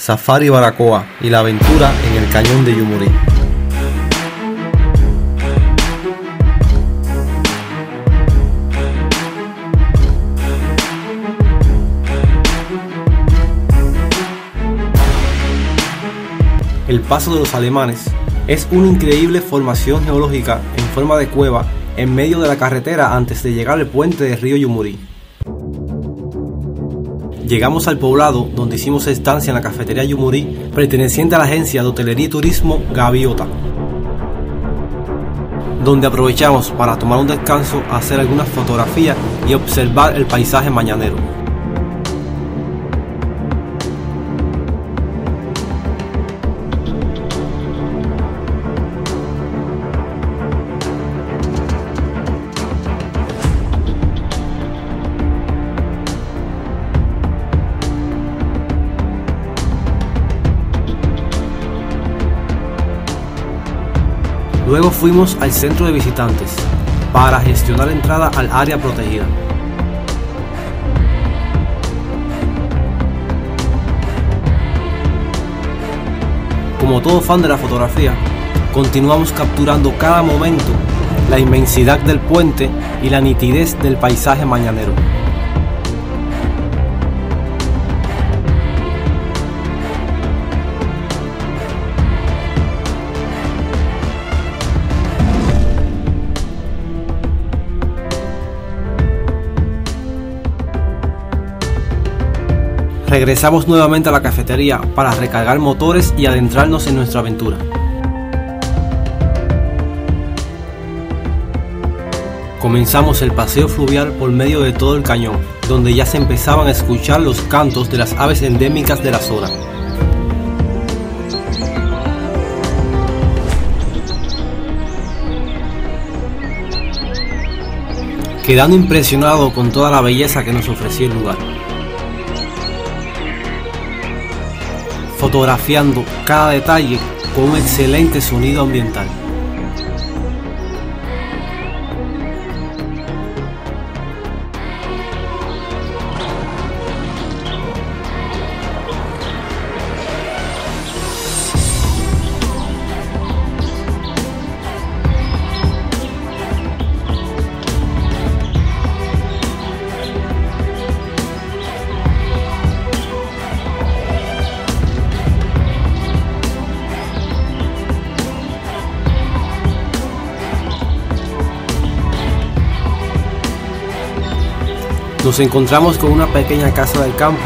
Safari Baracoa y la aventura en el cañón de Yumurí. El paso de los alemanes es una increíble formación geológica en forma de cueva en medio de la carretera antes de llegar al puente del río Yumurí. Llegamos al poblado donde hicimos estancia en la cafetería Yumurí, perteneciente a la agencia de hotelería y turismo Gaviota, donde aprovechamos para tomar un descanso, hacer algunas fotografías y observar el paisaje mañanero. Luego fuimos al centro de visitantes para gestionar la entrada al área protegida. Como todo fan de la fotografía, continuamos capturando cada momento, la inmensidad del puente y la nitidez del paisaje mañanero. Regresamos nuevamente a la cafetería para recargar motores y adentrarnos en nuestra aventura. Comenzamos el paseo fluvial por medio de todo el cañón, donde ya se empezaban a escuchar los cantos de las aves endémicas de la zona. Quedando impresionado con toda la belleza que nos ofrecía el lugar. Fotografiando cada detalle con un excelente sonido ambiental. Nos encontramos con una pequeña casa del campo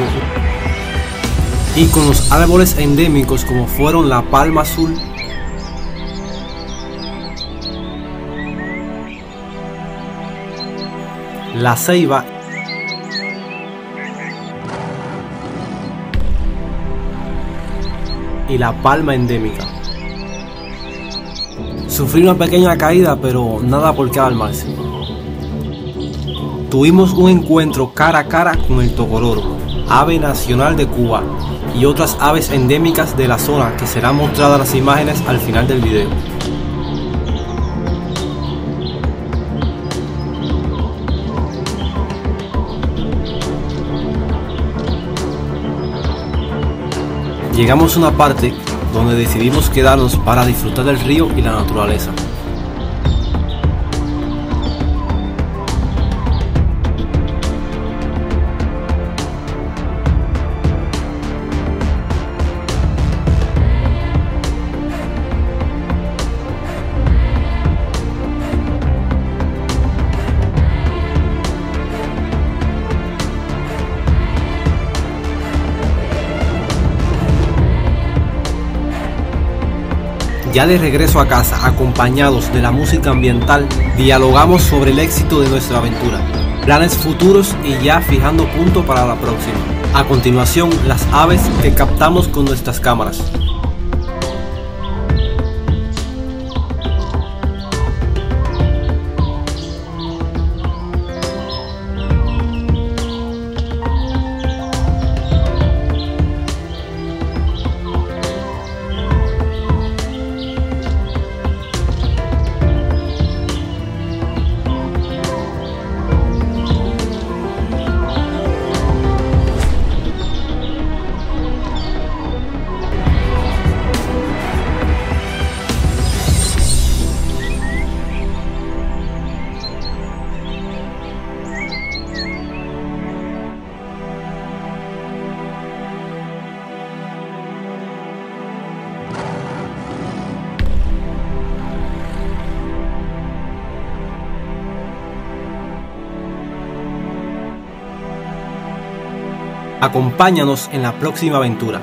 y con los árboles endémicos como fueron la palma azul, la ceiba. Y la palma endémica. Sufrí una pequeña caída, pero nada por qué alarmarse tuvimos un encuentro cara a cara con el tocororo, ave nacional de Cuba, y otras aves endémicas de la zona que serán mostradas las imágenes al final del video. Llegamos a una parte donde decidimos quedarnos para disfrutar del río y la naturaleza. Ya de regreso a casa, acompañados de la música ambiental, dialogamos sobre el éxito de nuestra aventura, planes futuros y ya fijando punto para la próxima. A continuación, las aves que captamos con nuestras cámaras. Acompáñanos en la próxima aventura.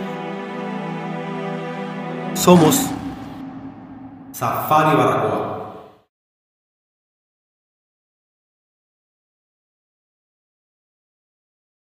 Somos Safari Baracoa.